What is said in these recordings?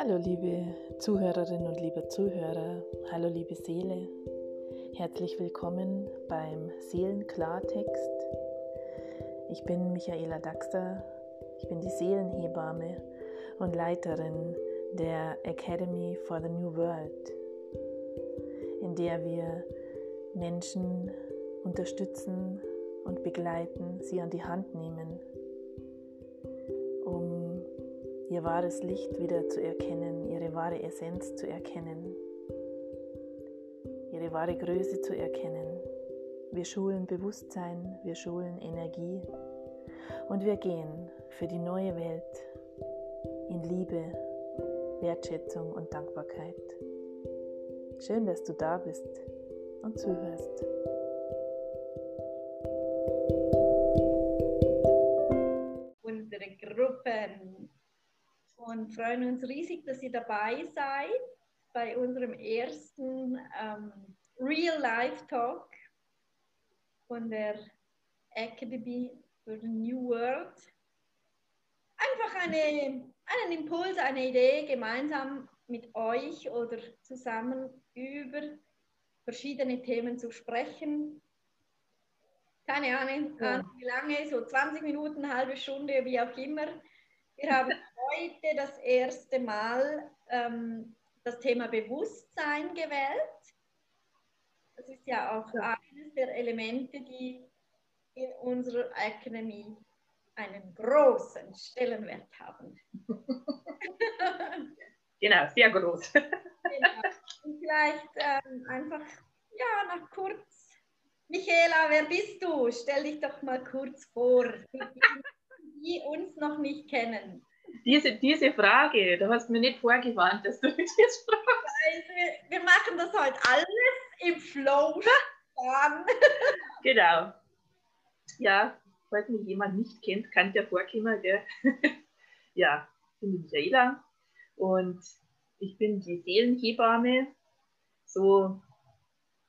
Hallo liebe Zuhörerinnen und liebe Zuhörer, hallo liebe Seele, herzlich willkommen beim Seelenklartext. Ich bin Michaela Daxter, ich bin die Seelenhebamme und Leiterin der Academy for the New World, in der wir Menschen unterstützen und begleiten, sie an die Hand nehmen, ihr wahres Licht wieder zu erkennen, ihre wahre Essenz zu erkennen, ihre wahre Größe zu erkennen. Wir schulen Bewusstsein, wir schulen Energie und wir gehen für die neue Welt in Liebe, Wertschätzung und Dankbarkeit. Schön, dass du da bist und zuhörst. Freuen uns riesig, dass ihr dabei seid bei unserem ersten ähm, Real Life Talk von der Academy for the New World. Einfach eine, einen Impuls, eine Idee, gemeinsam mit euch oder zusammen über verschiedene Themen zu sprechen. Keine Ahnung, ja. wie lange, so 20 Minuten, eine halbe Stunde, wie auch immer. Wir haben heute das erste Mal ähm, das Thema Bewusstsein gewählt. Das ist ja auch ja. eines der Elemente, die in unserer Akademie einen großen Stellenwert haben. genau, sehr groß. genau. Und vielleicht ähm, einfach, ja, noch kurz. Michaela, wer bist du? Stell dich doch mal kurz vor, die, uns noch nicht kennen. Diese, diese Frage, du hast mir nicht vorgewarnt, dass du mich jetzt fragst. Wir, wir machen das heute alles im Flow. genau. Ja, falls mich jemand nicht kennt, kann der vorkommen. Gell? ja, ich bin die Michaela und ich bin die Seelenhebamme. So,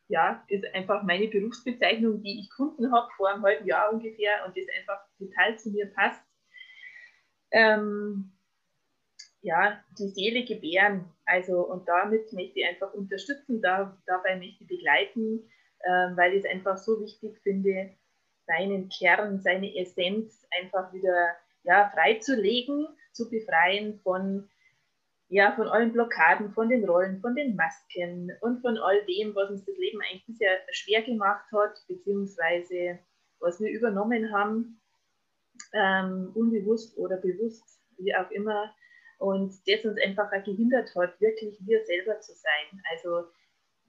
ja, ist einfach meine Berufsbezeichnung, die ich gefunden habe vor einem halben Jahr ungefähr und das einfach total zu mir passt. Ähm, ja, die Seele gebären. Also, und damit möchte ich einfach unterstützen, da, dabei möchte ich begleiten, äh, weil ich es einfach so wichtig finde, seinen Kern, seine Essenz einfach wieder ja, freizulegen, zu befreien von, ja, von allen Blockaden, von den Rollen, von den Masken und von all dem, was uns das Leben eigentlich bisher schwer gemacht hat, beziehungsweise was wir übernommen haben, ähm, unbewusst oder bewusst, wie auch immer, und das uns einfach gehindert hat, wirklich wir selber zu sein. Also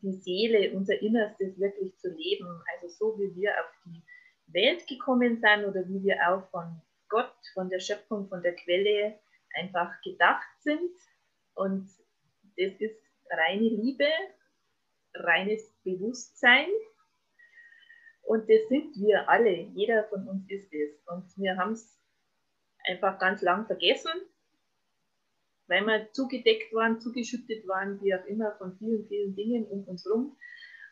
die Seele, unser Innerstes wirklich zu leben, also so wie wir auf die Welt gekommen sind oder wie wir auch von Gott, von der Schöpfung, von der Quelle einfach gedacht sind. Und das ist reine Liebe, reines Bewusstsein. Und das sind wir alle. Jeder von uns ist es. Und wir haben es einfach ganz lang vergessen, weil wir zugedeckt waren, zugeschüttet waren, wie auch immer, von vielen, vielen Dingen um uns herum.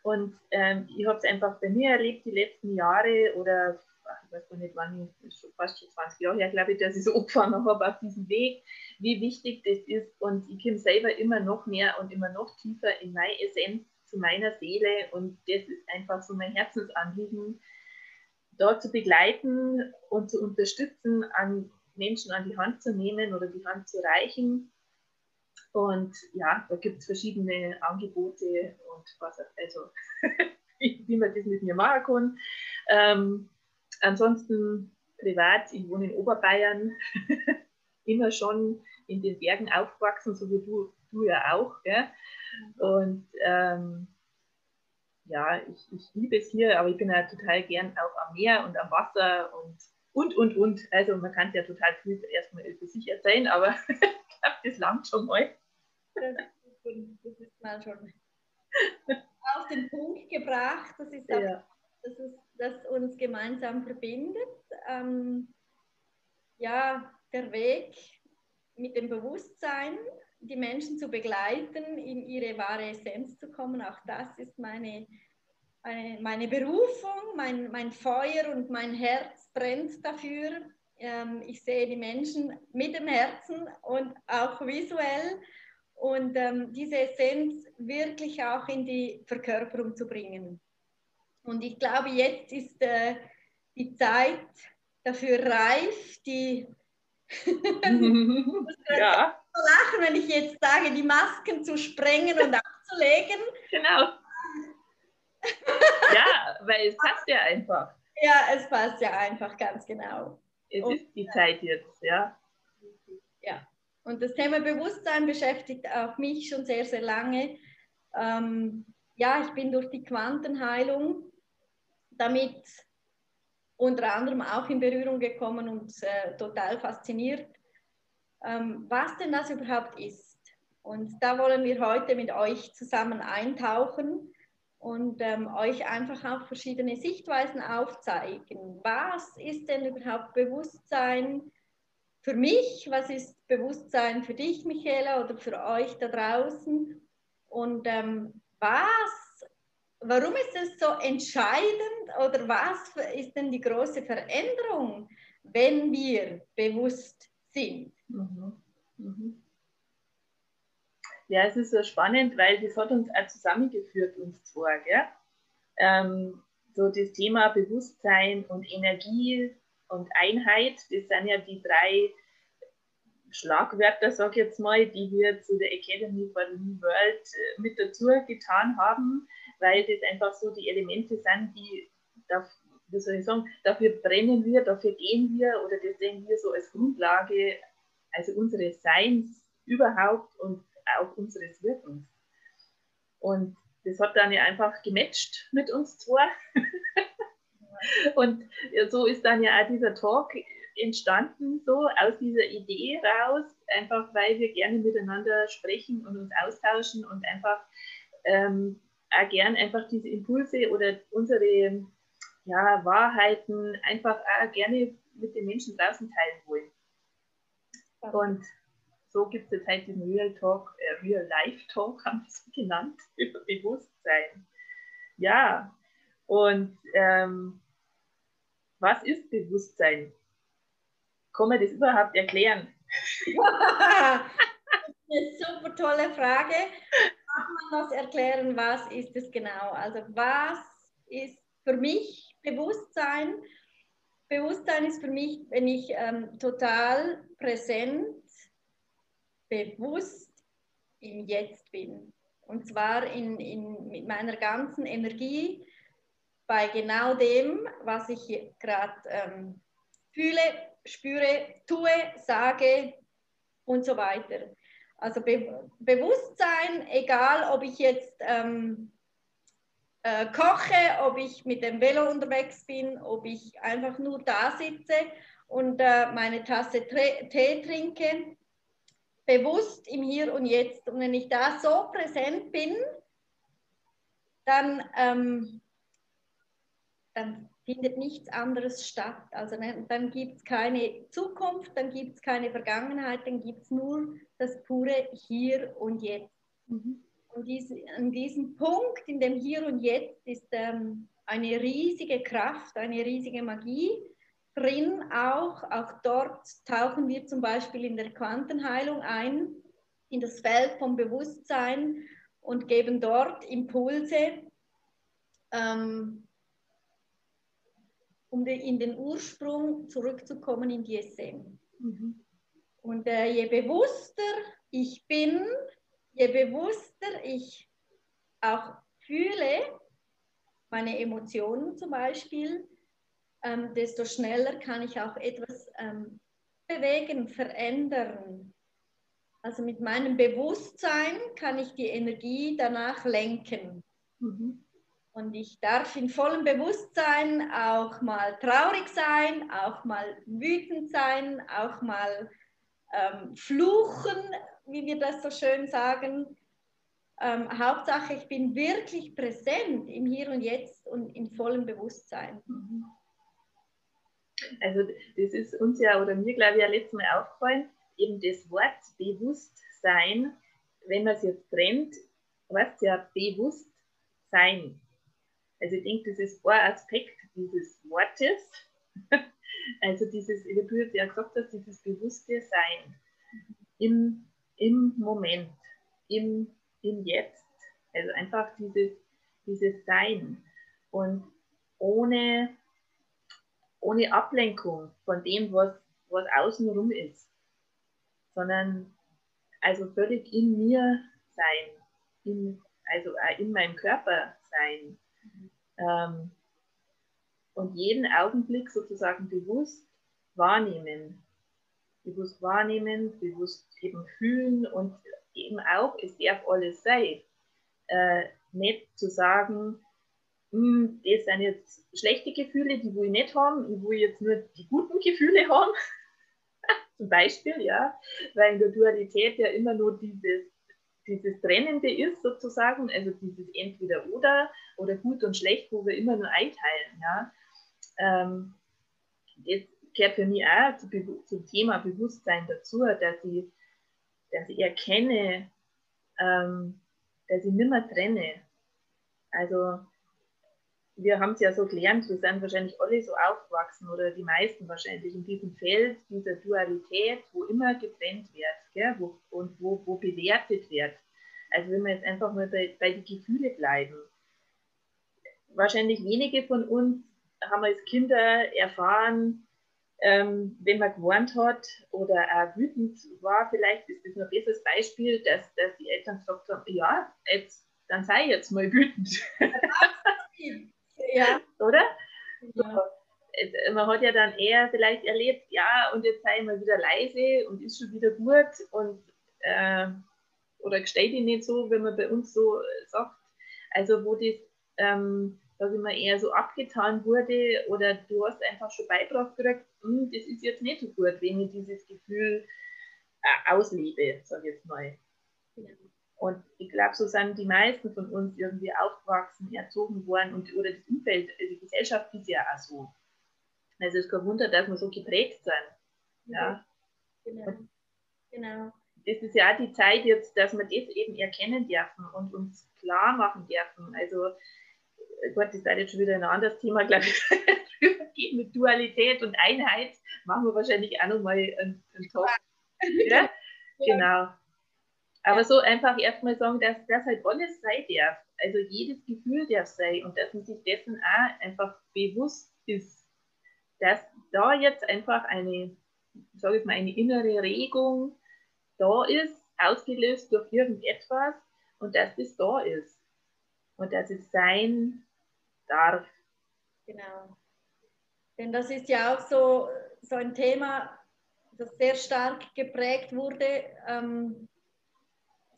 Und ähm, ich habe es einfach bei mir erlebt, die letzten Jahre oder ich weiß gar nicht wann, ich, schon fast schon 20 Jahre her, glaube ich, dass ich so angefangen habe auf diesem Weg, wie wichtig das ist. Und ich komme selber immer noch mehr und immer noch tiefer in meine Essenz, zu meiner Seele. Und das ist einfach so mein Herzensanliegen, dort zu begleiten und zu unterstützen, an Menschen an die Hand zu nehmen oder die Hand zu reichen und ja, da gibt es verschiedene Angebote und was, also wie man das mit mir machen kann. Ähm, ansonsten privat, ich wohne in Oberbayern, immer schon in den Bergen aufgewachsen, so wie du, du ja auch. Gell? Und ähm, ja, ich, ich liebe es hier, aber ich bin ja total gern auch am Meer und am Wasser und und, und, und. Also man kann ja total viel erstmal für sich erzählen, aber ich glaube, das langt schon mal. Das ist mal schon auf den Punkt gebracht. Das ist ja. Das, ist, das uns gemeinsam verbindet. Ähm, ja, der Weg mit dem Bewusstsein, die Menschen zu begleiten, in ihre wahre Essenz zu kommen, auch das ist meine, meine, meine Berufung, mein, mein Feuer und mein Herz brennt dafür. Ähm, ich sehe die Menschen mit dem Herzen und auch visuell und ähm, diese Essenz wirklich auch in die Verkörperung zu bringen. Und ich glaube, jetzt ist äh, die Zeit dafür reif, die ja. lachen, wenn ich jetzt sage, die Masken zu sprengen und abzulegen. Genau. ja, weil es passt ja einfach. Ja, es passt ja einfach, ganz genau. Es und, ist die Zeit jetzt, ja. Ja, und das Thema Bewusstsein beschäftigt auch mich schon sehr, sehr lange. Ähm, ja, ich bin durch die Quantenheilung damit unter anderem auch in Berührung gekommen und äh, total fasziniert, ähm, was denn das überhaupt ist. Und da wollen wir heute mit euch zusammen eintauchen und ähm, euch einfach auch verschiedene Sichtweisen aufzeigen. Was ist denn überhaupt Bewusstsein für mich? Was ist Bewusstsein für dich, Michaela, oder für euch da draußen? Und ähm, was, warum ist es so entscheidend oder was ist denn die große Veränderung, wenn wir bewusst sind? Mhm. Mhm. Ja, es ist so spannend, weil das hat uns auch zusammengeführt, uns zwei. Gell? Ähm, so das Thema Bewusstsein und Energie und Einheit, das sind ja die drei Schlagwörter, sag ich jetzt mal, die wir zu der Academy for the New World äh, mit dazu getan haben, weil das einfach so die Elemente sind, die, wie soll ich sagen, dafür brennen wir, dafür gehen wir oder das sehen wir so als Grundlage, also unseres Seins überhaupt und auch unseres Wirkens. Und das hat dann ja einfach gematcht mit uns zwei. und so ist dann ja auch dieser Talk entstanden, so aus dieser Idee raus, einfach weil wir gerne miteinander sprechen und uns austauschen und einfach ähm, auch gern einfach diese Impulse oder unsere ja, Wahrheiten einfach auch gerne mit den Menschen draußen teilen wollen. Und so gibt es jetzt halt den Real Talk, äh, Real Life Talk, haben wir es genannt, über Bewusstsein. Ja, und ähm, was ist Bewusstsein? Kann man das überhaupt erklären? eine super tolle Frage. Kann man das erklären, was ist es genau? Also was ist für mich Bewusstsein? Bewusstsein ist für mich, wenn ich ähm, total präsent bewusst im Jetzt bin. Und zwar in, in, mit meiner ganzen Energie bei genau dem, was ich gerade ähm, fühle, spüre, tue, sage und so weiter. Also Be Bewusstsein, egal ob ich jetzt ähm, äh, koche, ob ich mit dem Velo unterwegs bin, ob ich einfach nur da sitze und äh, meine Tasse Tee trinke, bewusst im Hier und Jetzt. Und wenn ich da so präsent bin, dann, ähm, dann findet nichts anderes statt. Also dann, dann gibt es keine Zukunft, dann gibt es keine Vergangenheit, dann gibt es nur das pure Hier und Jetzt. Mhm. Und dies, an diesem Punkt, in dem Hier und Jetzt, ist ähm, eine riesige Kraft, eine riesige Magie drin auch. Auch dort tauchen wir zum Beispiel in der Quantenheilung ein, in das Feld vom Bewusstsein und geben dort Impulse, ähm, um in den Ursprung zurückzukommen, in die Essenz. Mhm. Und äh, je bewusster ich bin, je bewusster ich auch fühle, meine Emotionen zum Beispiel, ähm, desto schneller kann ich auch etwas ähm, bewegen, verändern. Also mit meinem Bewusstsein kann ich die Energie danach lenken. Mhm. Und ich darf in vollem Bewusstsein auch mal traurig sein, auch mal wütend sein, auch mal ähm, fluchen, wie wir das so schön sagen. Ähm, Hauptsache, ich bin wirklich präsent im Hier und Jetzt und in vollem Bewusstsein. Mhm. Also das ist uns ja, oder mir glaube ich ja letztes Mal aufgefallen, eben das Wort Bewusstsein, wenn man es jetzt trennt, heißt ja Bewusstsein. Also ich denke, das ist ein Aspekt dieses Wortes. Also dieses, wie du ja gesagt hast, dieses bewusste Sein im, im Moment, im, im Jetzt. Also einfach dieses, dieses Sein und ohne, ohne Ablenkung von dem, was, was außenrum ist, sondern also völlig in mir sein, in, also in meinem Körper sein. Ähm, und jeden Augenblick sozusagen bewusst wahrnehmen. Bewusst wahrnehmen, bewusst eben fühlen und eben auch, es darf alles sein. Äh, nicht zu sagen, hm, das sind jetzt schlechte Gefühle, die will ich nicht haben, ich will jetzt nur die guten Gefühle haben. Zum Beispiel, ja, weil in der Dualität ja immer nur dieses, dieses Trennende ist, sozusagen, also dieses Entweder-Oder oder gut und schlecht, wo wir immer nur einteilen, ja. Ähm, das gehört für mich auch zu, zum Thema Bewusstsein dazu, dass ich, dass ich erkenne, ähm, dass ich nicht mehr trenne. Also wir haben es ja so gelernt, wir sind wahrscheinlich alle so aufgewachsen oder die meisten wahrscheinlich in diesem Feld dieser Dualität, wo immer getrennt wird gell, wo, und wo, wo bewertet wird. Also wenn wir jetzt einfach mal bei, bei den Gefühlen bleiben. Wahrscheinlich wenige von uns haben als Kinder erfahren, ähm, wenn man gewarnt hat oder auch wütend war, vielleicht ist das ein besseres Beispiel, dass, dass die Eltern gesagt haben, ja, jetzt, dann sei jetzt mal wütend. ja. Oder? Ja. So, man hat ja dann eher vielleicht erlebt, ja, und jetzt sei ich mal wieder leise und ist schon wieder gut und äh, oder gesteht ihn nicht so, wenn man bei uns so sagt. Also wo das ähm, ich mal, eher so abgetan wurde oder du hast einfach schon beigebracht gekriegt, hm, das ist jetzt nicht so gut, wenn ich dieses Gefühl äh, auslebe, sage ich jetzt mal. Ja. Und ich glaube, so sind die meisten von uns irgendwie aufgewachsen, erzogen worden und oder das Umfeld, also die Gesellschaft ist ja auch so. Also es ist kein Wunder, dass wir so geprägt sind. Ja. Genau. genau. Das ist ja auch die Zeit jetzt, dass wir das eben erkennen dürfen und uns klar machen dürfen. Also Gott, das ist jetzt schon wieder ein anderes Thema, glaube ich, geht mit Dualität und Einheit. Machen wir wahrscheinlich auch nochmal einen, einen Talk. Ja? Genau. Aber so einfach erstmal sagen, dass das halt alles sein darf. Also jedes Gefühl darf sein und dass man sich dessen auch einfach bewusst ist, dass da jetzt einfach eine, sage ich mal, eine innere Regung da ist, ausgelöst durch irgendetwas und dass das da ist. Und dass es sein darf. Genau. Denn das ist ja auch so, so ein Thema, das sehr stark geprägt wurde, ähm,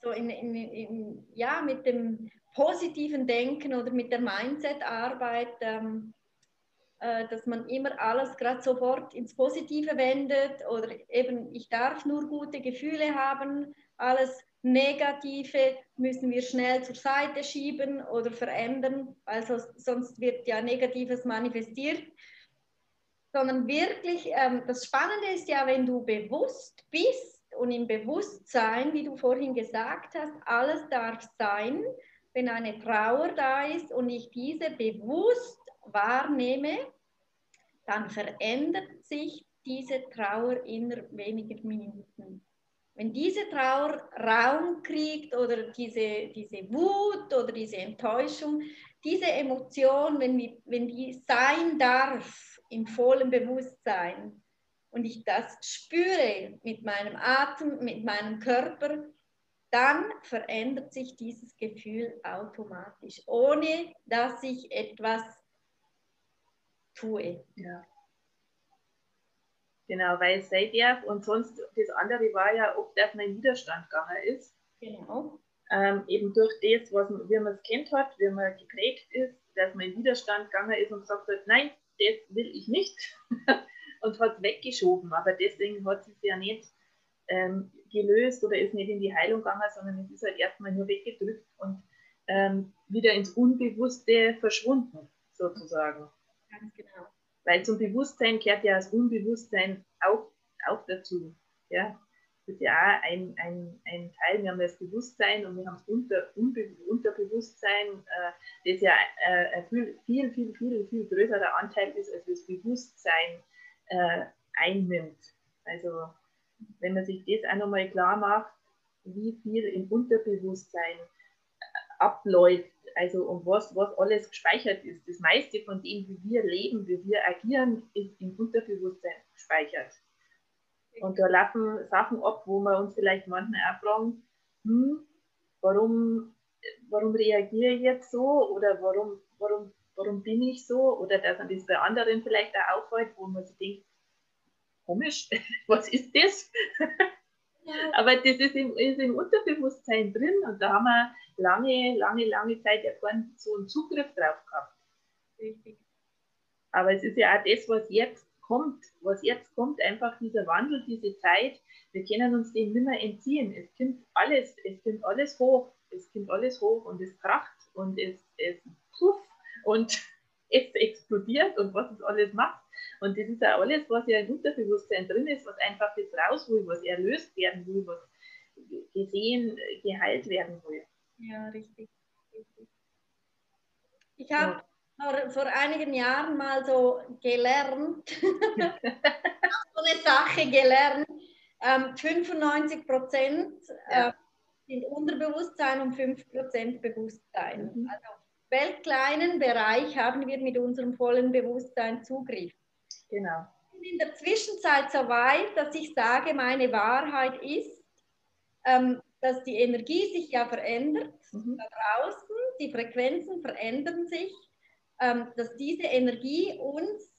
so in, in, in, ja, mit dem positiven Denken oder mit der Mindset-Arbeit, ähm, äh, dass man immer alles gerade sofort ins Positive wendet oder eben, ich darf nur gute Gefühle haben, alles Negative müssen wir schnell zur Seite schieben oder verändern, also sonst wird ja Negatives manifestiert. Sondern wirklich, ähm, das Spannende ist ja, wenn du bewusst bist und im Bewusstsein, wie du vorhin gesagt hast, alles darf sein, wenn eine Trauer da ist und ich diese bewusst wahrnehme, dann verändert sich diese Trauer inner weniger Minuten. Wenn diese Trauer Raum kriegt oder diese, diese Wut oder diese Enttäuschung, diese Emotion, wenn, wenn die sein darf im vollen Bewusstsein und ich das spüre mit meinem Atem, mit meinem Körper, dann verändert sich dieses Gefühl automatisch, ohne dass ich etwas tue. Ja. Genau, weil es sein darf und sonst das andere war ja oft, dass man in Widerstand gegangen ist. Genau. Ähm, eben durch das, was man, wie man es kennt hat, wie man geprägt ist, dass man in Widerstand gegangen ist und gesagt hat, nein, das will ich nicht und hat es weggeschoben. Aber deswegen hat es ja nicht ähm, gelöst oder ist nicht in die Heilung gegangen, sondern es ist halt erstmal nur weggedrückt und ähm, wieder ins Unbewusste verschwunden, sozusagen. Ganz genau. Weil zum Bewusstsein gehört ja das Unbewusstsein auch, auch dazu. Ja? Das ist ja auch ein, ein, ein Teil. Wir haben das Bewusstsein und wir haben das Unter, Unbe Unterbewusstsein, äh, das ja äh, ein viel, viel, viel, viel, viel größerer Anteil ist als das Bewusstsein äh, einnimmt. Also wenn man sich das auch nochmal klar macht, wie viel im Unterbewusstsein äh, abläuft, also um was, was alles gespeichert ist. Das meiste von dem, wie wir leben, wie wir agieren, ist im Unterbewusstsein gespeichert. Und da laufen Sachen ab, wo wir uns vielleicht manchmal auch fragen, hm, warum, warum reagiere ich jetzt so oder warum, warum, warum bin ich so oder dass man das bei anderen vielleicht auch auffällt, wo man sich denkt, komisch, was ist das? Ja. Aber das ist im, ist im, Unterbewusstsein drin und da haben wir lange, lange, lange Zeit ja keinen so einen Zugriff drauf gehabt. Richtig. Aber es ist ja auch das, was jetzt kommt, was jetzt kommt, einfach dieser Wandel, diese Zeit, wir können uns dem nicht mehr entziehen. Es kommt alles, es kommt alles hoch, es kommt alles hoch und es kracht und es, es puff und es explodiert und was es alles macht. Und das ist ja alles, was ja im Unterbewusstsein drin ist, was einfach jetzt raus will, was erlöst werden will, was gesehen, geheilt werden will. Ja, richtig. richtig. Ich habe vor, vor einigen Jahren mal so gelernt, so eine Sache gelernt, ähm, 95 Prozent äh, sind Unterbewusstsein und 5 Prozent Bewusstsein. Mhm. Also weltkleinen Bereich haben wir mit unserem vollen Bewusstsein Zugriff. Genau. Ich bin in der Zwischenzeit so weit, dass ich sage, meine Wahrheit ist, ähm, dass die Energie sich ja verändert mhm. da draußen, die Frequenzen verändern sich ähm, dass diese Energie uns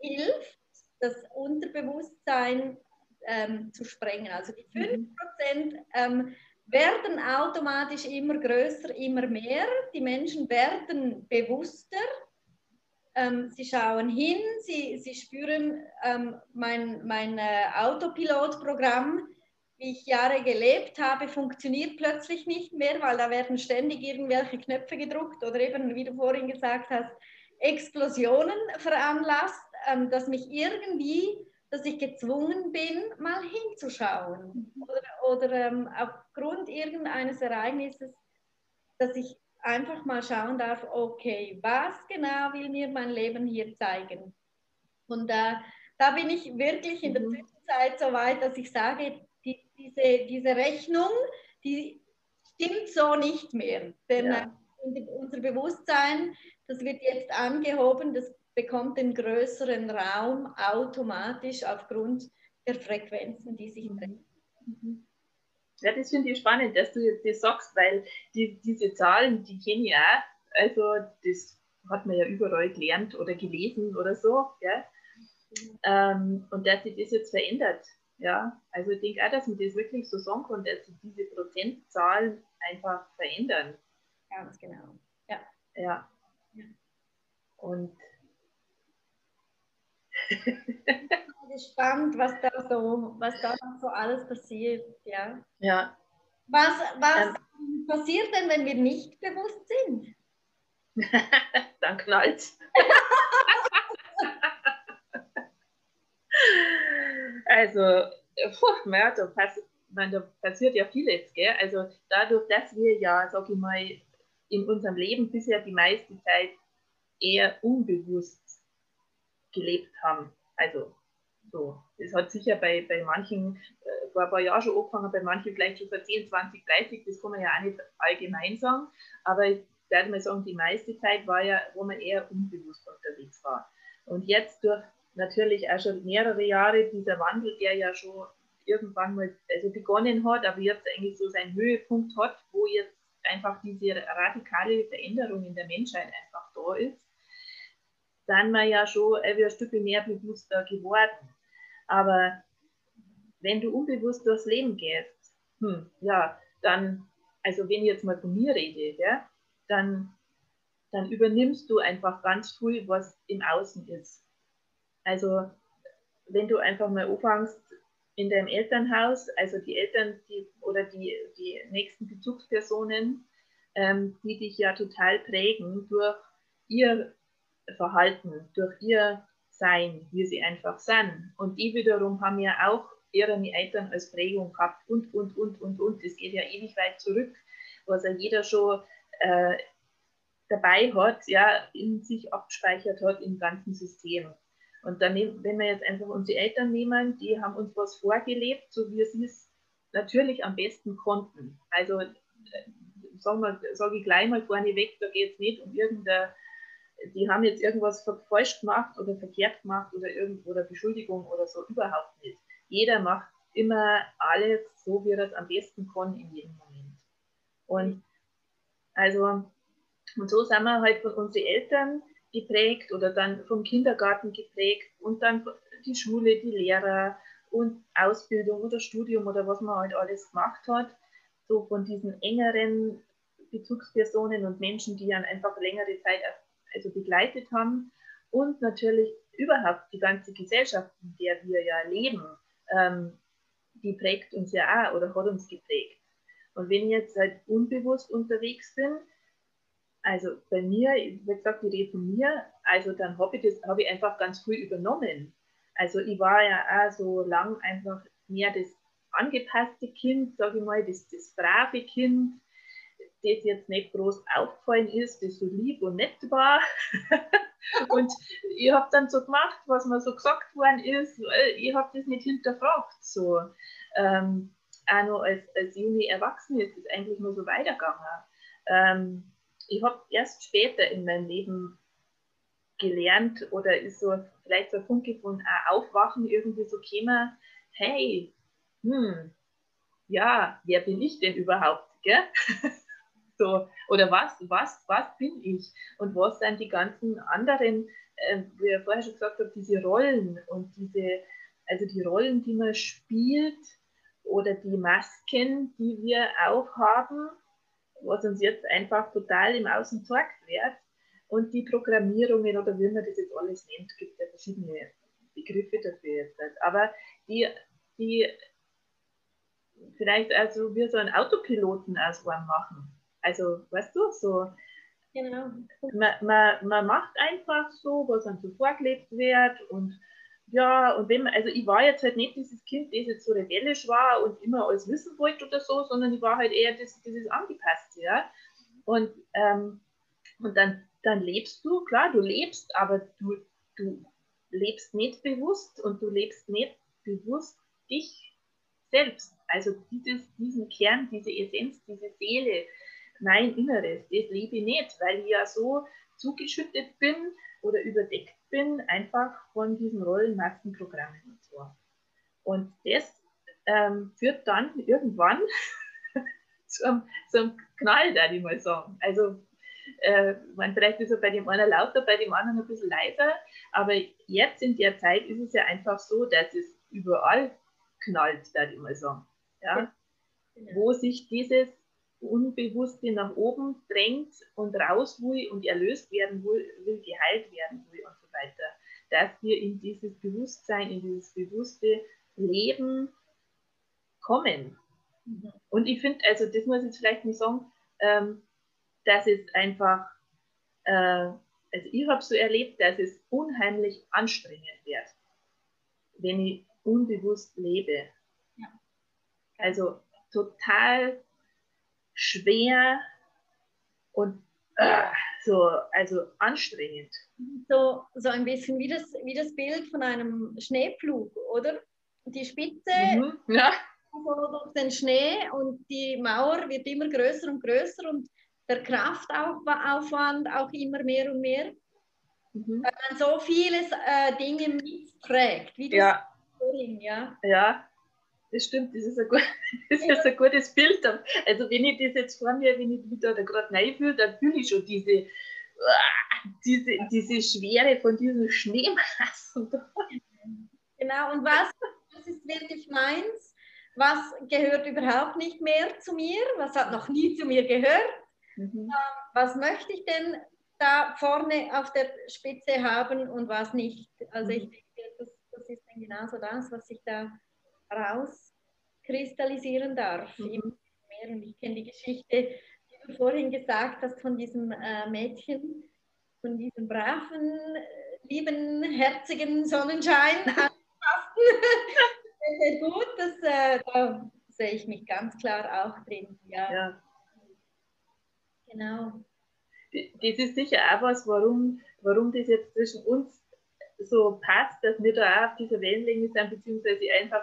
hilft, das Unterbewusstsein ähm, zu sprengen. Also die 5% mhm. ähm, werden automatisch immer größer, immer mehr. Die Menschen werden bewusster. Ähm, sie schauen hin, sie, sie spüren ähm, mein, mein äh, Autopilotprogramm wie ich Jahre gelebt habe, funktioniert plötzlich nicht mehr, weil da werden ständig irgendwelche Knöpfe gedruckt oder eben, wie du vorhin gesagt hast, Explosionen veranlasst, ähm, dass mich irgendwie, dass ich gezwungen bin, mal hinzuschauen. Mhm. Oder, oder ähm, aufgrund irgendeines Ereignisses, dass ich einfach mal schauen darf, okay, was genau will mir mein Leben hier zeigen? Und äh, da bin ich wirklich in der mhm. Zwischenzeit so weit, dass ich sage, die, diese, diese Rechnung, die stimmt so nicht mehr. Denn ja. Äh, unser Bewusstsein, das wird jetzt angehoben, das bekommt den größeren Raum automatisch aufgrund der Frequenzen, die sich drehen. Mhm. Ja, das finde ich spannend, dass du jetzt das sagst, weil die, diese Zahlen, die kenne ich auch. Also das hat man ja überall gelernt oder gelesen oder so. Ja? Mhm. Ähm, und dass sich das jetzt verändert. Ja, also ich denke auch, dass man das wirklich so sagen kann, dass sich diese Prozentzahlen einfach verändern. Ganz genau. Ja. Ja. ja. Und gespannt, was da so, was da so alles passiert, ja. Ja. Was, was ähm, passiert denn, wenn wir nicht bewusst sind? Dann knallt's. Also, puh, ja, da, pass, man, da passiert ja vieles, gell? Also dadurch, dass wir ja, sag ich mal, in unserem Leben bisher die meiste Zeit eher unbewusst gelebt haben. Also so. Das hat sicher bei, bei manchen äh, vor ein paar Jahren schon angefangen, bei manchen vielleicht schon vor 10, 20, 30, das kann man ja auch nicht allgemein sagen. Aber ich werde mal sagen, die meiste Zeit war ja, wo man eher unbewusst unterwegs war. Und jetzt durch natürlich auch schon mehrere Jahre dieser Wandel, der ja schon irgendwann mal also begonnen hat, aber jetzt eigentlich so seinen Höhepunkt hat, wo jetzt einfach diese radikale Veränderung in der Menschheit einfach da ist, sind wir ja schon ein Stück mehr bewusster geworden. Aber wenn du unbewusst durchs Leben gehst, hm, ja, dann, also wenn ich jetzt mal von mir rede, ja, dann, dann übernimmst du einfach ganz viel, was im Außen ist. Also wenn du einfach mal anfängst in deinem Elternhaus, also die Eltern die, oder die, die nächsten Bezugspersonen, ähm, die dich ja total prägen durch ihr Verhalten, durch ihr Sein, wie sie einfach sind. Und die wiederum haben ja auch ihre Eltern als Prägung gehabt und, und, und, und, und. Das geht ja ewig weit zurück, was ja jeder schon äh, dabei hat, ja, in sich abgespeichert hat im ganzen System. Und dann, wenn wir jetzt einfach unsere Eltern nehmen, die haben uns was vorgelebt, so wie sie es natürlich am besten konnten. Also äh, sage sag ich gleich mal vorne weg, da geht es nicht um irgendeine, die haben jetzt irgendwas falsch gemacht oder verkehrt gemacht oder irgendwo oder Beschuldigung oder so, überhaupt nicht. Jeder macht immer alles so, wie er es am besten kann in jedem Moment. Und also, und so sind wir halt von unseren Eltern geprägt oder dann vom Kindergarten geprägt und dann die Schule, die Lehrer und Ausbildung oder Studium oder was man halt alles gemacht hat, so von diesen engeren Bezugspersonen und Menschen, die dann einfach längere Zeit also begleitet haben und natürlich überhaupt die ganze Gesellschaft, in der wir ja leben, ähm, die prägt uns ja auch oder hat uns geprägt. Und wenn ich jetzt halt unbewusst unterwegs bin, also bei mir, wie gesagt, ich rede von mir, also dann habe ich das, habe ich einfach ganz früh übernommen. Also ich war ja auch so lang einfach mehr das angepasste Kind, sage ich mal, das, das brave Kind, das jetzt nicht groß aufgefallen ist, das so lieb und nett war. und ich habe dann so gemacht, was mir so gesagt worden ist. Ich habe das nicht hinterfragt. So. Ähm, auch noch als, als junge Erwachsene ist es eigentlich nur so weitergegangen. Ähm, ich habe erst später in meinem Leben gelernt oder ist so vielleicht so ein Funke von Aufwachen irgendwie so käme, hey, hm, ja, wer bin ich denn überhaupt, gell? so, oder was, was, was bin ich? Und was sind die ganzen anderen, äh, wie ich vorher schon gesagt habe, diese Rollen und diese, also die Rollen, die man spielt oder die Masken, die wir aufhaben, was uns jetzt einfach total im Außen zeigt wird, und die Programmierungen oder wie man das jetzt alles nennt, gibt ja verschiedene Begriffe dafür jetzt. Halt. Aber die, die vielleicht also wie so einen Autopiloten aus machen. Also, weißt du, so. Genau. Man, man, man macht einfach so, was einem so vorgelebt wird und ja, und wenn man, also ich war jetzt halt nicht dieses Kind, das jetzt so rebellisch war und immer alles wissen wollte oder so, sondern ich war halt eher das, dieses Angepasste, ja. Und, ähm, und dann dann lebst du, klar, du lebst, aber du, du lebst nicht bewusst und du lebst nicht bewusst dich selbst. Also dieses, diesen Kern, diese Essenz, diese Seele, mein Inneres, das lebe ich nicht, weil ich ja so zugeschüttet bin oder überdeckt bin, einfach von diesen Rollenmaskenprogrammen und so. Und das ähm, führt dann irgendwann zu einem, zu einem Knall, da ich mal sagen. Also äh, man, vielleicht ist er bei dem einen lauter, bei dem anderen ein bisschen leiser, aber jetzt in der Zeit ist es ja einfach so, dass es überall knallt, würde ich mal sagen. Ja? Genau. Wo sich dieses Unbewusste nach oben drängt und raus will und erlöst werden will, will geheilt werden will und so weiter. Dass wir in dieses Bewusstsein, in dieses bewusste Leben kommen. Mhm. Und ich finde, also das muss ich jetzt vielleicht nicht sagen, ähm, dass es einfach, äh, also ich habe so erlebt, dass es unheimlich anstrengend wird, wenn ich unbewusst lebe. Ja. Also total schwer und äh, so, also anstrengend. So, so ein bisschen wie das, wie das Bild von einem Schneepflug, oder? Die Spitze mhm, ja. durch den Schnee und die Mauer wird immer größer und größer und der Kraftaufwand auch immer mehr und mehr. Mhm. Weil man so viele äh, Dinge mitträgt, wie das ja. vorhin, ja. Ja, das stimmt, das ist ein, gut, das ist ein gutes Bild. Also wenn ich das jetzt vor mir, wenn ich mich da gerade neu fühle, dann fühle ich schon diese, diese, diese Schwere von diesen Schneemassen. Genau, und was, was ist wirklich meins? Was gehört überhaupt nicht mehr zu mir? Was hat noch nie zu mir gehört? Mhm. Was möchte ich denn da vorne auf der Spitze haben und was nicht? Also ich mhm. denke, das, das ist dann genauso das, was sich da rauskristallisieren darf. Mhm. Und ich kenne die Geschichte, die du vorhin gesagt hast, von diesem äh, Mädchen, von diesem braven, lieben, herzigen Sonnenschein. Sehr gut, das, äh, da sehe ich mich ganz klar auch drin. Ja. ja. Genau. Das ist sicher auch was, warum, warum das jetzt zwischen uns so passt, dass wir da auch auf dieser Wellenlänge sind, beziehungsweise einfach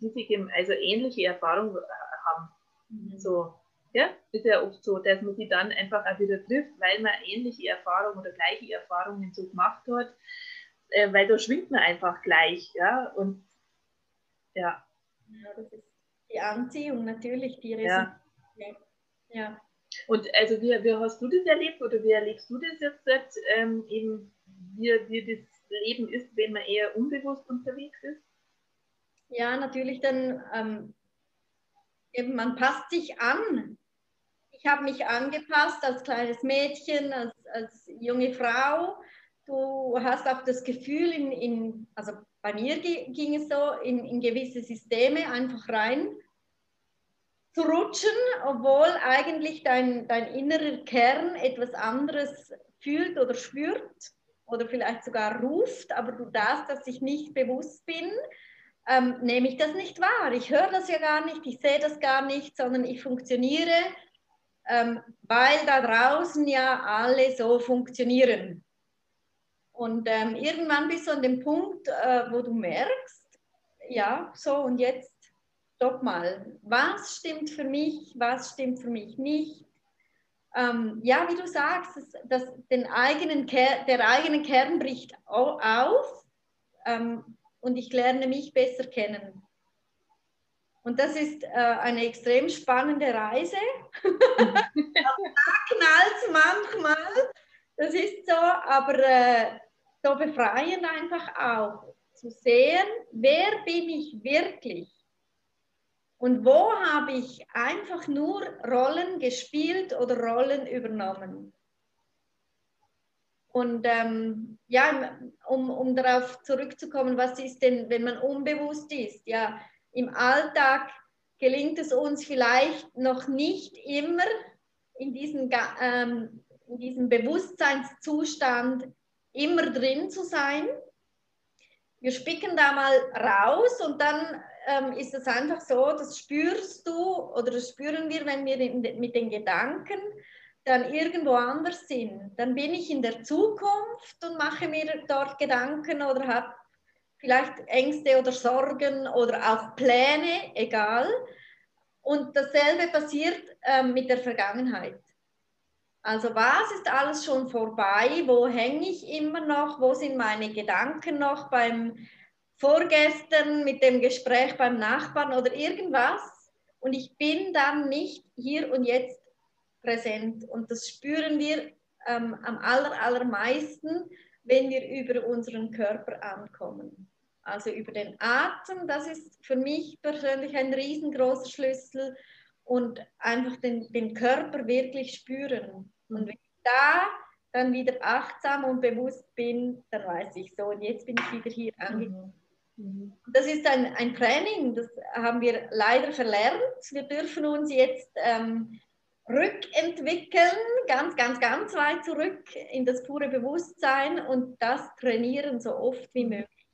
diese, also ähnliche Erfahrungen haben. Mhm. So, ja, ist ja oft so, dass man sie dann einfach auch wieder trifft, weil man ähnliche Erfahrungen oder gleiche Erfahrungen so gemacht hat, äh, weil da schwingt man einfach gleich, ja, und ja. Ja, das ist die Anziehung natürlich, die Resonanz. Ja. ja. Und also wie, wie hast du das erlebt oder wie erlebst du das jetzt, ähm, eben wie, wie das Leben ist, wenn man eher unbewusst unterwegs ist? Ja, natürlich dann, ähm, eben man passt sich an. Ich habe mich angepasst als kleines Mädchen, als, als junge Frau. Du hast auch das Gefühl, in, in also bei mir ging es so, in, in gewisse Systeme einfach rein zu rutschen, obwohl eigentlich dein, dein innerer Kern etwas anderes fühlt oder spürt oder vielleicht sogar ruft, aber du das, dass ich nicht bewusst bin, ähm, nehme ich das nicht wahr. Ich höre das ja gar nicht, ich sehe das gar nicht, sondern ich funktioniere, ähm, weil da draußen ja alle so funktionieren. Und ähm, irgendwann bist du an dem Punkt, äh, wo du merkst, ja, so und jetzt stopp mal, was stimmt für mich, was stimmt für mich nicht. Ähm, ja, wie du sagst, dass, dass den eigenen der eigene Kern bricht auf ähm, und ich lerne mich besser kennen. Und das ist äh, eine extrem spannende Reise. da knallt es manchmal, das ist so, aber äh, so befreiend einfach auch zu sehen, wer bin ich wirklich und wo habe ich einfach nur Rollen gespielt oder Rollen übernommen? Und ähm, ja, um, um darauf zurückzukommen, was ist denn, wenn man unbewusst ist? Ja, im Alltag gelingt es uns vielleicht noch nicht immer in, diesen, ähm, in diesem Bewusstseinszustand immer drin zu sein. Wir spicken da mal raus und dann ähm, ist es einfach so, das spürst du oder das spüren wir, wenn wir mit den Gedanken dann irgendwo anders sind. Dann bin ich in der Zukunft und mache mir dort Gedanken oder habe vielleicht Ängste oder Sorgen oder auch Pläne, egal. Und dasselbe passiert ähm, mit der Vergangenheit. Also was ist alles schon vorbei? Wo hänge ich immer noch? Wo sind meine Gedanken noch beim vorgestern mit dem Gespräch beim Nachbarn oder irgendwas und ich bin dann nicht hier und jetzt präsent. Und das spüren wir ähm, am aller, allermeisten, wenn wir über unseren Körper ankommen. Also über den Atem, das ist für mich persönlich ein riesengroßer Schlüssel und einfach den, den Körper wirklich spüren. Und wenn ich da dann wieder achtsam und bewusst bin, dann weiß ich so, und jetzt bin ich wieder hier angekommen. Mhm. Das ist ein, ein Training, das haben wir leider verlernt. Wir dürfen uns jetzt ähm, rückentwickeln, ganz, ganz, ganz weit zurück in das pure Bewusstsein und das trainieren so oft wie möglich.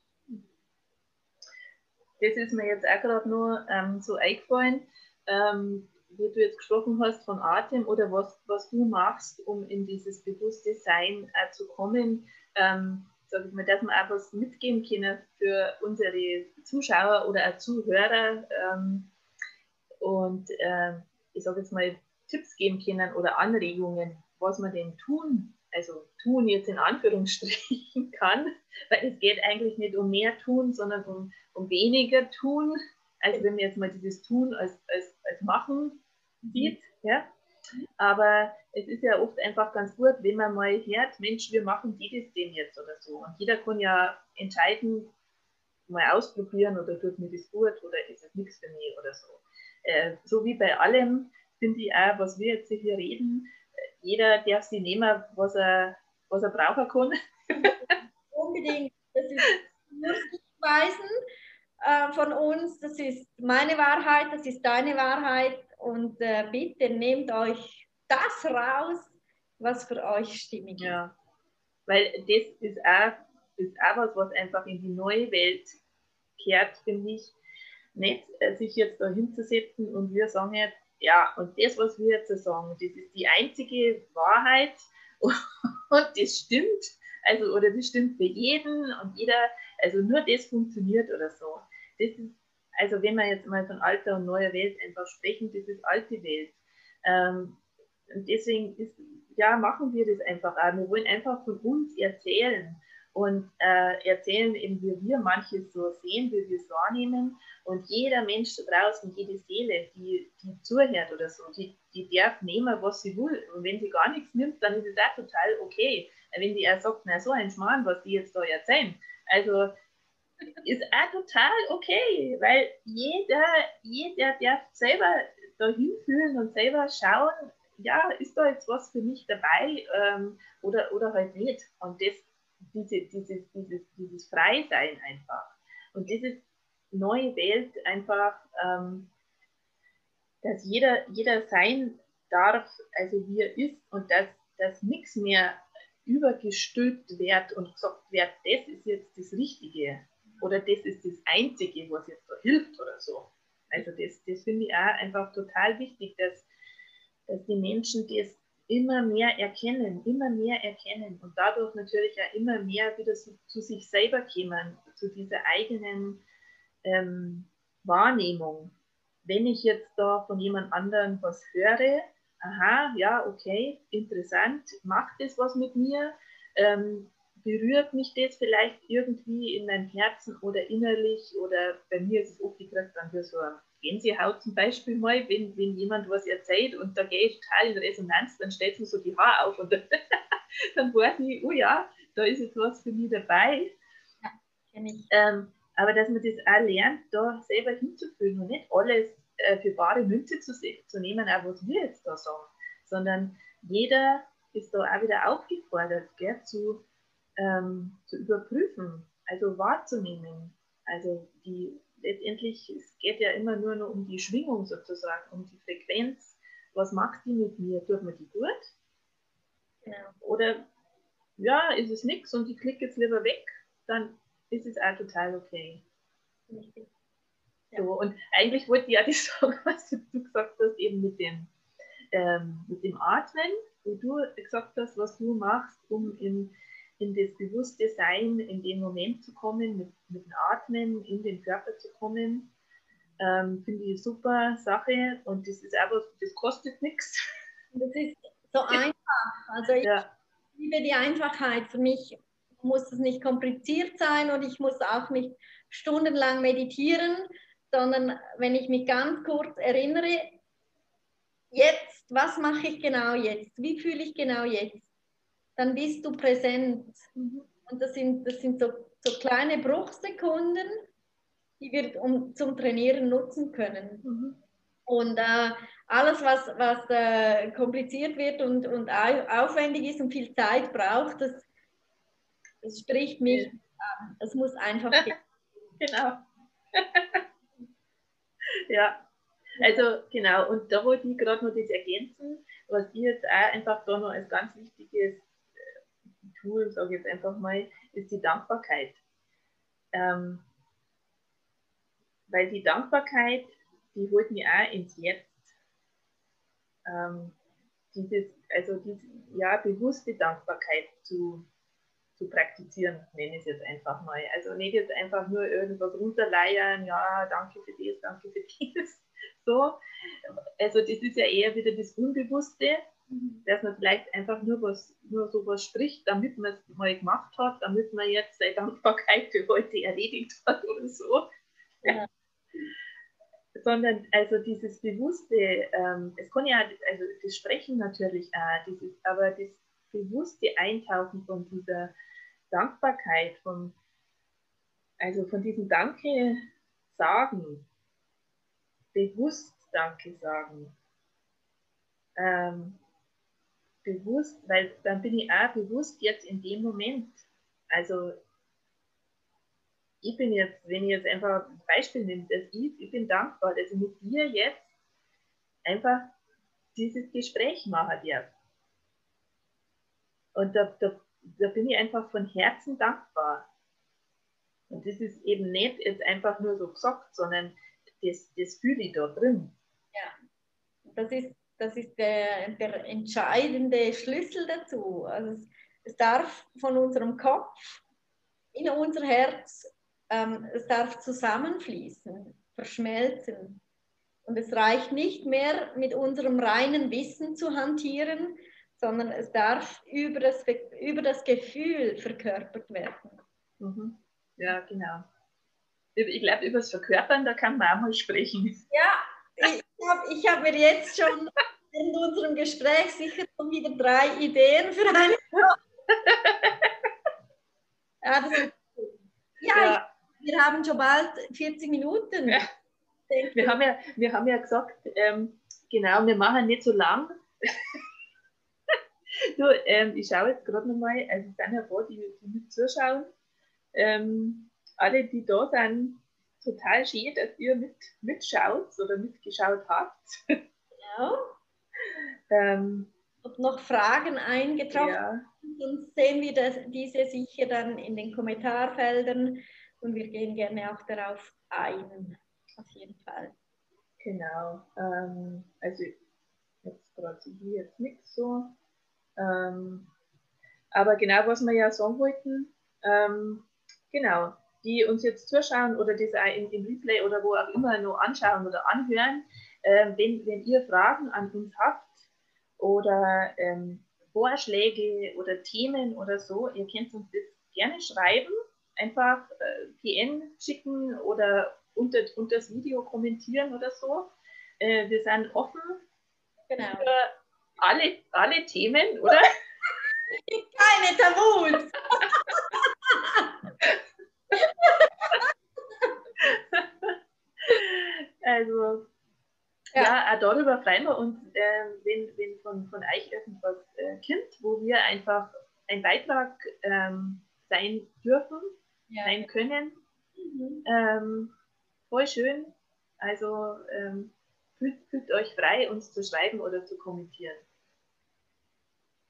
Das ist mir jetzt auch gerade nur ähm, so eingefallen, ähm, wie du jetzt gesprochen hast von Atem oder was, was du machst, um in dieses bewusste Sein äh, zu kommen. Ähm, sage ich mal, dass wir auch was mitgeben können für unsere Zuschauer oder auch Zuhörer ähm, und äh, ich sage jetzt mal Tipps geben können oder Anregungen, was man denn tun, also tun jetzt in Anführungsstrichen kann, weil es geht eigentlich nicht um mehr tun, sondern um, um weniger tun. Also wenn man jetzt mal dieses Tun als, als, als Machen sieht, ja, aber es ist ja oft einfach ganz gut, wenn man mal hört, Mensch, wir machen die das denn jetzt oder so. Und jeder kann ja entscheiden, mal ausprobieren oder tut mir das gut oder ist es nichts für mich oder so. Äh, so wie bei allem finde ich auch, was wir jetzt hier reden, jeder darf sich nehmen, was er, was er brauchen kann. Unbedingt. Das ist nur Sichtweisen äh, von uns. Das ist meine Wahrheit, das ist deine Wahrheit. Und äh, bitte nehmt euch das raus, was für euch stimmig ist. Ja, weil das ist auch, ist auch was, was einfach in die neue Welt kehrt, finde ich. Nicht äh, sich jetzt da hinzusetzen und wir sagen jetzt, ja, und das, was wir jetzt sagen, das ist die einzige Wahrheit und das stimmt. Also, oder das stimmt für jeden und jeder, also nur das funktioniert oder so. Das ist, also wenn wir jetzt mal von alter und neuer Welt einfach sprechen, das ist alte Welt. Ähm, und deswegen ist, ja, machen wir das einfach auch. Wir wollen einfach von uns erzählen und äh, erzählen eben, wie wir manches so sehen, wie wir es wahrnehmen. Und jeder Mensch da draußen, jede Seele, die, die zuhört oder so, die, die darf nehmen, was sie will. Und wenn sie gar nichts nimmt, dann ist es auch total okay. Wenn die auch sagt, na so ein Schmarrn, was die jetzt da erzählen. Also ist auch total okay, weil jeder, jeder darf selber dahin fühlen und selber schauen, ja, ist da jetzt was für mich dabei ähm, oder, oder halt nicht. Und das diese, dieses, dieses, dieses Freisein einfach. Und diese neue Welt einfach, ähm, dass jeder, jeder sein darf, also wie er ist und dass, dass nichts mehr übergestülpt wird und gesagt wird, das ist jetzt das Richtige oder das ist das Einzige, was jetzt da hilft oder so. Also das, das finde ich auch einfach total wichtig, dass, dass die Menschen das immer mehr erkennen, immer mehr erkennen und dadurch natürlich auch immer mehr wieder zu, sich selber kommen, zu dieser eigenen ähm, Wahrnehmung. Wenn ich jetzt da von jemand anderem was höre, aha, ja, okay, interessant, macht das was mit mir? Ähm, berührt mich das vielleicht irgendwie in meinem Herzen oder innerlich oder bei mir ist es oft, ich kriege dann so ein Gänsehaut zum Beispiel mal, wenn, wenn jemand was erzählt und da gehe ich total in Resonanz, dann stellt mir so die Haare auf und dann weiß ich, oh ja, da ist jetzt was für mich dabei. Ja, kenne ich. Ähm, aber dass man das auch lernt, da selber hinzufühlen und nicht alles äh, für bare Münze zu, zu nehmen, auch was wir jetzt da sagen, sondern jeder ist da auch wieder aufgefordert, gell, zu, ähm, zu überprüfen, also wahrzunehmen. Also die letztendlich, es geht ja immer nur noch um die Schwingung sozusagen, um die Frequenz. Was macht die mit mir? Tut mir die gut? Genau. Oder ja, ist es nichts und ich klicke jetzt lieber weg, dann ist es auch total okay. Richtig. Ja. So, und eigentlich wollte ich ja das sagen, was du gesagt hast, eben mit dem, ähm, mit dem Atmen, wo du gesagt hast, was du machst, um in in das bewusste Sein, in den Moment zu kommen, mit, mit dem Atmen in den Körper zu kommen. Ähm, Finde ich eine super Sache und das ist einfach, das kostet nichts. Das ist so einfach. Also ich ja. liebe die Einfachheit. Für mich muss es nicht kompliziert sein und ich muss auch nicht stundenlang meditieren, sondern wenn ich mich ganz kurz erinnere, jetzt, was mache ich genau jetzt? Wie fühle ich genau jetzt? Dann bist du präsent. Mhm. Und das sind, das sind so, so kleine Bruchsekunden, die wir um, zum Trainieren nutzen können. Mhm. Und äh, alles, was, was äh, kompliziert wird und, und aufwendig ist und viel Zeit braucht, das, das spricht mich an. Es muss einfach gehen. genau. ja, also genau. Und da wollte ich gerade noch das ergänzen, was ich jetzt auch einfach da noch als ganz wichtiges Tool, sage ich jetzt einfach mal, ist die Dankbarkeit. Ähm, weil die Dankbarkeit, die holt mich auch ins Jetzt. Ähm, dieses, also diese ja, bewusste Dankbarkeit zu, zu praktizieren, nenne ich es jetzt einfach mal. Also nicht jetzt einfach nur irgendwas runterleiern, ja, danke für das, danke für das. So. Also das ist ja eher wieder das Unbewusste, dass man vielleicht einfach nur was, nur sowas spricht, damit man es mal gemacht hat, damit man jetzt seine Dankbarkeit für heute erledigt hat oder so. Ja. Sondern also dieses bewusste, ähm, es kann ja, also das Sprechen natürlich auch, dieses, aber das bewusste Eintauchen von dieser Dankbarkeit, von, also von diesem Danke sagen, bewusst Danke sagen. Ähm, bewusst, weil dann bin ich auch bewusst jetzt in dem Moment. Also ich bin jetzt, wenn ich jetzt einfach ein Beispiel nehme, dass ich, ich bin dankbar, dass ich mit dir jetzt einfach dieses Gespräch machen darf. Und da, da, da bin ich einfach von Herzen dankbar. Und das ist eben nicht jetzt einfach nur so gesagt, sondern das, das fühle ich da drin. Ja, das ist das ist der, der entscheidende Schlüssel dazu. Also es darf von unserem Kopf in unser Herz, ähm, es darf zusammenfließen, verschmelzen. Und es reicht nicht mehr mit unserem reinen Wissen zu hantieren, sondern es darf über das, über das Gefühl verkörpert werden. Mhm. Ja, genau. Ich glaube, über das Verkörpern, da kann man auch mal sprechen. Ja, ich habe ich hab mir jetzt schon in unserem Gespräch sicher schon wieder drei Ideen für eine. ja, ja, ja. Ich, wir haben schon bald 40 Minuten. Ja. Wir, haben ja, wir haben ja gesagt, ähm, genau, wir machen nicht so lang. du, ähm, ich schaue jetzt gerade nochmal, also es sind ja die, die mit zuschauen. Ähm, alle, die da sind, total schön, dass ihr mit, mitschaut oder mitgeschaut habt. Genau. Ähm, Und noch Fragen eingetroffen. Ja. Sonst sehen wir das, diese sicher dann in den Kommentarfeldern und wir gehen gerne auch darauf ein auf jeden Fall. Genau. Ähm, also jetzt gerade hier jetzt nichts so. Ähm, aber genau, was wir ja sagen wollten, ähm, genau, die uns jetzt zuschauen oder das auch im, Replay oder wo auch immer noch anschauen oder anhören, äh, wenn, wenn ihr Fragen an uns habt oder ähm, Vorschläge oder Themen oder so, ihr könnt uns das gerne schreiben, einfach äh, PN schicken oder unter, unter das Video kommentieren oder so. Äh, wir sind offen genau. für alle, alle Themen, oder? Keine Tabus. also, ja. ja, auch darüber freuen wir uns, äh, wenn, wenn von, von euch irgendwas äh, kommt, wo wir einfach ein Beitrag ähm, sein dürfen, ja. sein können. Mhm. Ähm, voll schön. Also ähm, fühlt, fühlt euch frei, uns zu schreiben oder zu kommentieren.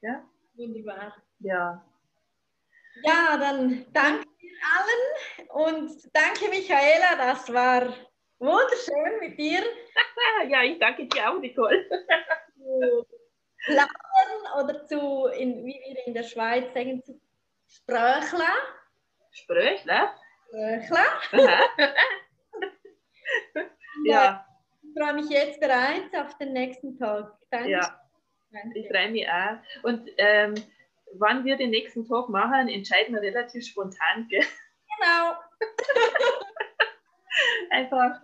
Ja? Wunderbar. Ja. Ja, dann danke allen und danke Michaela, das war wunderschön mit dir. ja, ich danke dir auch, Nicole. zu plaudern oder zu, in, wie wir in der Schweiz sagen, zu Spröchler. Spröchler? Spröchler. ja. Ich freue mich jetzt bereits auf den nächsten Tag. Danke. Ja, Danke. ich freue mich auch. Und ähm, wann wir den nächsten Tag machen, entscheiden wir relativ spontan. Gell? Genau. Einfach,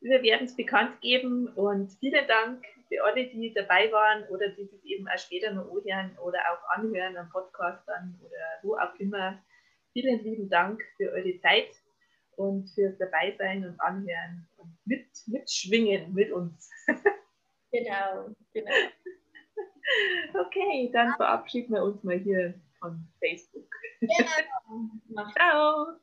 wir werden es bekannt geben und vielen Dank für alle, die dabei waren oder die sich eben auch später noch anhören oder auch anhören am Podcast dann oder wo auch immer. Vielen lieben Dank für eure Zeit und fürs Dabeisein und Anhören und mit, mitschwingen mit uns. genau, genau. Okay, dann verabschieden wir uns mal hier von Facebook. Genau. Ciao.